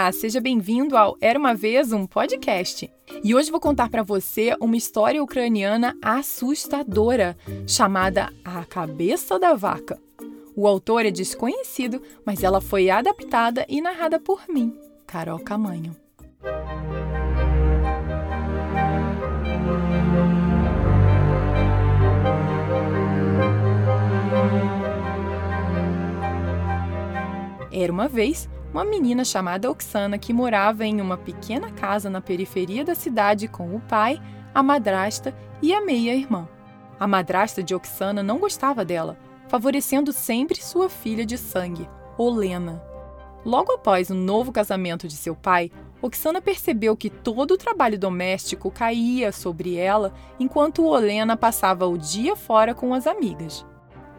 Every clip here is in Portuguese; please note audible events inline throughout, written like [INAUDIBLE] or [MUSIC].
Olá, seja bem-vindo ao Era uma vez um podcast. E hoje vou contar para você uma história ucraniana assustadora chamada A Cabeça da Vaca. O autor é desconhecido, mas ela foi adaptada e narrada por mim, Carol Camanho. Era uma vez uma menina chamada Oksana que morava em uma pequena casa na periferia da cidade com o pai, a madrasta e a meia-irmã. A madrasta de Oksana não gostava dela, favorecendo sempre sua filha de sangue, Olena. Logo após o novo casamento de seu pai, Oksana percebeu que todo o trabalho doméstico caía sobre ela enquanto Olena passava o dia fora com as amigas.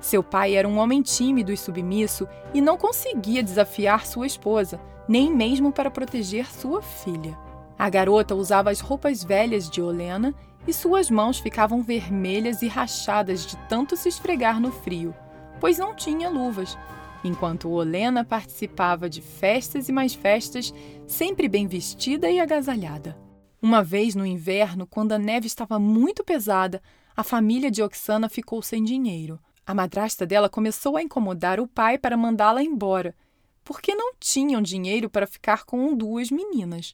Seu pai era um homem tímido e submisso e não conseguia desafiar sua esposa, nem mesmo para proteger sua filha. A garota usava as roupas velhas de Olena e suas mãos ficavam vermelhas e rachadas de tanto se esfregar no frio, pois não tinha luvas, enquanto Olena participava de festas e mais festas, sempre bem vestida e agasalhada. Uma vez no inverno, quando a neve estava muito pesada, a família de Oksana ficou sem dinheiro. A madrasta dela começou a incomodar o pai para mandá-la embora, porque não tinham dinheiro para ficar com duas meninas.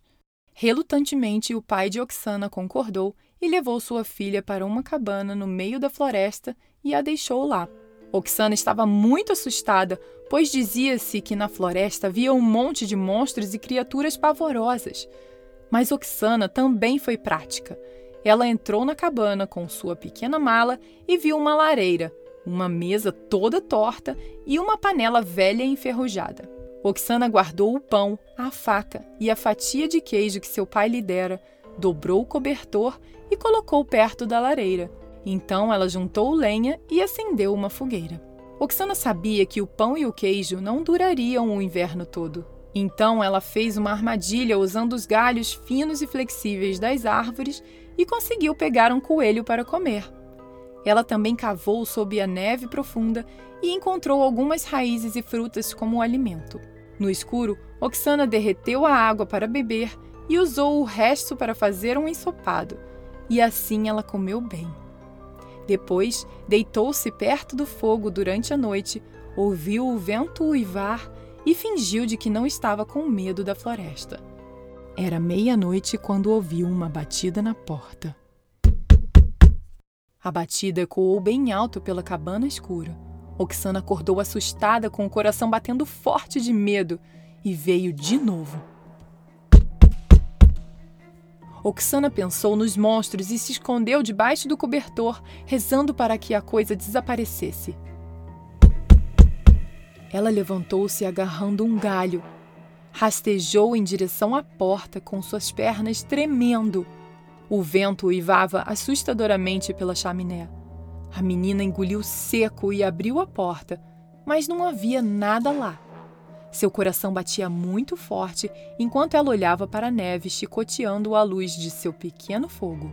Relutantemente, o pai de Oksana concordou e levou sua filha para uma cabana no meio da floresta e a deixou lá. Oksana estava muito assustada, pois dizia-se que na floresta havia um monte de monstros e criaturas pavorosas. Mas Oksana também foi prática. Ela entrou na cabana com sua pequena mala e viu uma lareira, uma mesa toda torta e uma panela velha e enferrujada. Oksana guardou o pão, a faca e a fatia de queijo que seu pai lhe dera, dobrou o cobertor e colocou perto da lareira. Então ela juntou lenha e acendeu uma fogueira. Oksana sabia que o pão e o queijo não durariam o inverno todo. Então ela fez uma armadilha usando os galhos finos e flexíveis das árvores e conseguiu pegar um coelho para comer. Ela também cavou sob a neve profunda e encontrou algumas raízes e frutas como alimento. No escuro, Oksana derreteu a água para beber e usou o resto para fazer um ensopado, e assim ela comeu bem. Depois, deitou-se perto do fogo durante a noite, ouviu o vento uivar e fingiu de que não estava com medo da floresta. Era meia-noite quando ouviu uma batida na porta. A batida ecoou bem alto pela cabana escura. Oksana acordou assustada, com o coração batendo forte de medo, e veio de novo. Oksana pensou nos monstros e se escondeu debaixo do cobertor, rezando para que a coisa desaparecesse. Ela levantou-se agarrando um galho, rastejou em direção à porta com suas pernas tremendo o vento uivava assustadoramente pela chaminé. A menina engoliu seco e abriu a porta, mas não havia nada lá. Seu coração batia muito forte enquanto ela olhava para a neve chicoteando a luz de seu pequeno fogo.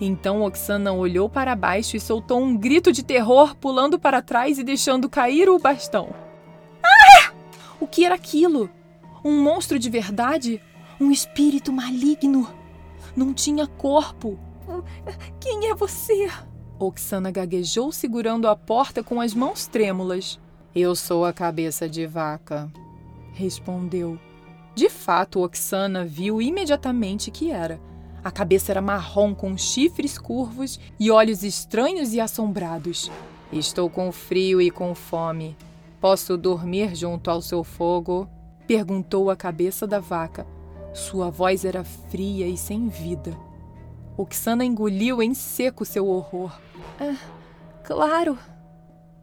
Então Oksana olhou para baixo e soltou um grito de terror, pulando para trás e deixando cair o bastão. Ah! O que era aquilo? Um monstro de verdade? Um espírito maligno? Não tinha corpo. Quem é você? Oksana gaguejou segurando a porta com as mãos trêmulas. Eu sou a cabeça de vaca, respondeu. De fato, Oksana viu imediatamente que era. A cabeça era marrom com chifres curvos e olhos estranhos e assombrados. Estou com frio e com fome. Posso dormir junto ao seu fogo? perguntou a cabeça da vaca, sua voz era fria e sem vida. Oksana engoliu em seco seu horror. Ah, claro,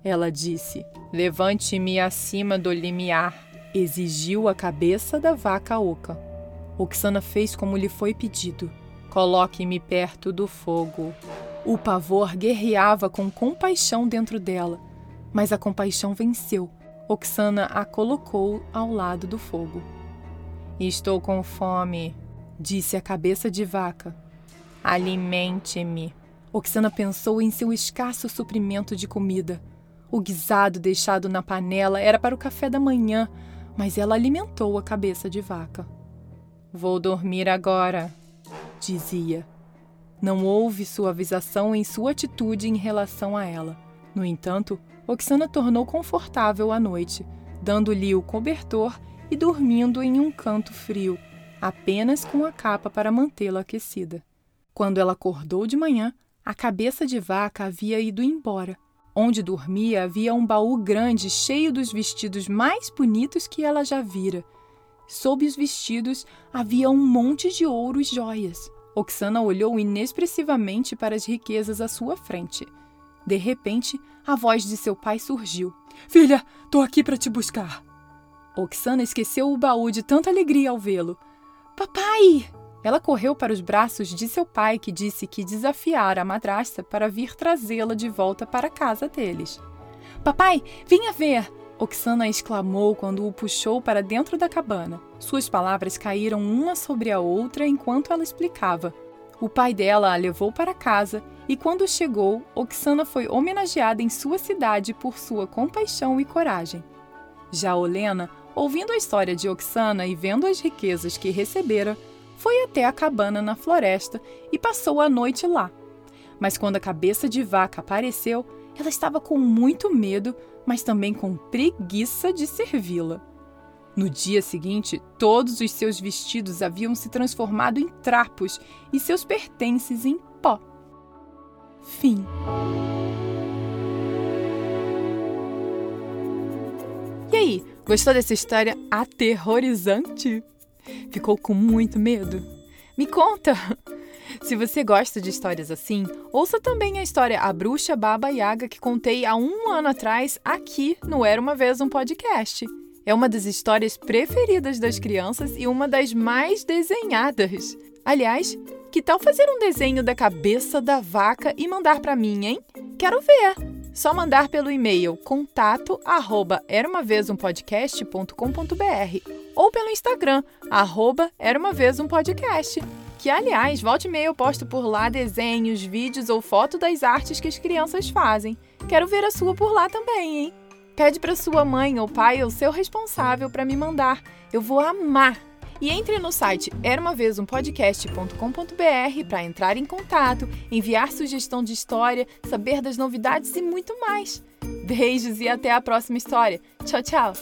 ela disse. Levante-me acima do limiar, exigiu a cabeça da vaca oca. Oksana fez como lhe foi pedido. Coloque-me perto do fogo. O pavor guerreava com compaixão dentro dela, mas a compaixão venceu. Oksana a colocou ao lado do fogo. Estou com fome, disse a cabeça de vaca. Alimente-me. Oxana pensou em seu escasso suprimento de comida. O guisado deixado na panela era para o café da manhã, mas ela alimentou a cabeça de vaca. Vou dormir agora, dizia. Não houve suavização em sua atitude em relação a ela. No entanto, Oxana tornou confortável a noite, dando-lhe o cobertor e dormindo em um canto frio, apenas com a capa para mantê-la aquecida. Quando ela acordou de manhã, a cabeça de vaca havia ido embora. Onde dormia havia um baú grande cheio dos vestidos mais bonitos que ela já vira. Sob os vestidos havia um monte de ouro e joias. Oxana olhou inexpressivamente para as riquezas à sua frente. De repente, a voz de seu pai surgiu. Filha, tô aqui para te buscar. Oxana esqueceu o baú de tanta alegria ao vê-lo. Papai! Ela correu para os braços de seu pai, que disse que desafiara a madrasta para vir trazê-la de volta para a casa deles. Papai, venha ver! Oxana exclamou quando o puxou para dentro da cabana. Suas palavras caíram uma sobre a outra enquanto ela explicava. O pai dela a levou para casa e, quando chegou, Oxana foi homenageada em sua cidade por sua compaixão e coragem. Já Olena, ouvindo a história de Oxana e vendo as riquezas que recebera, foi até a cabana na floresta e passou a noite lá. Mas quando a cabeça de vaca apareceu, ela estava com muito medo, mas também com preguiça de servi-la. No dia seguinte, todos os seus vestidos haviam se transformado em trapos e seus pertences em pó. Fim. E aí, gostou dessa história aterrorizante? Ficou com muito medo? Me conta! [LAUGHS] Se você gosta de histórias assim, ouça também a história A Bruxa Baba Yaga que contei há um ano atrás aqui no Era Uma Vez um Podcast. É uma das histórias preferidas das crianças e uma das mais desenhadas. Aliás, que tal fazer um desenho da cabeça da vaca e mandar para mim, hein? Quero ver! Só mandar pelo e-mail contato arroba era uma vez um podcast.com.br ou pelo Instagram, arroba era uma vez um podcast. Que, aliás, volte e meia eu posto por lá desenhos, vídeos ou foto das artes que as crianças fazem. Quero ver a sua por lá também, hein? Pede para sua mãe ou pai ou seu responsável para me mandar. Eu vou amar! E entre no site eramavezumpodcast.com.br para entrar em contato, enviar sugestão de história, saber das novidades e muito mais. Beijos e até a próxima história. Tchau, tchau!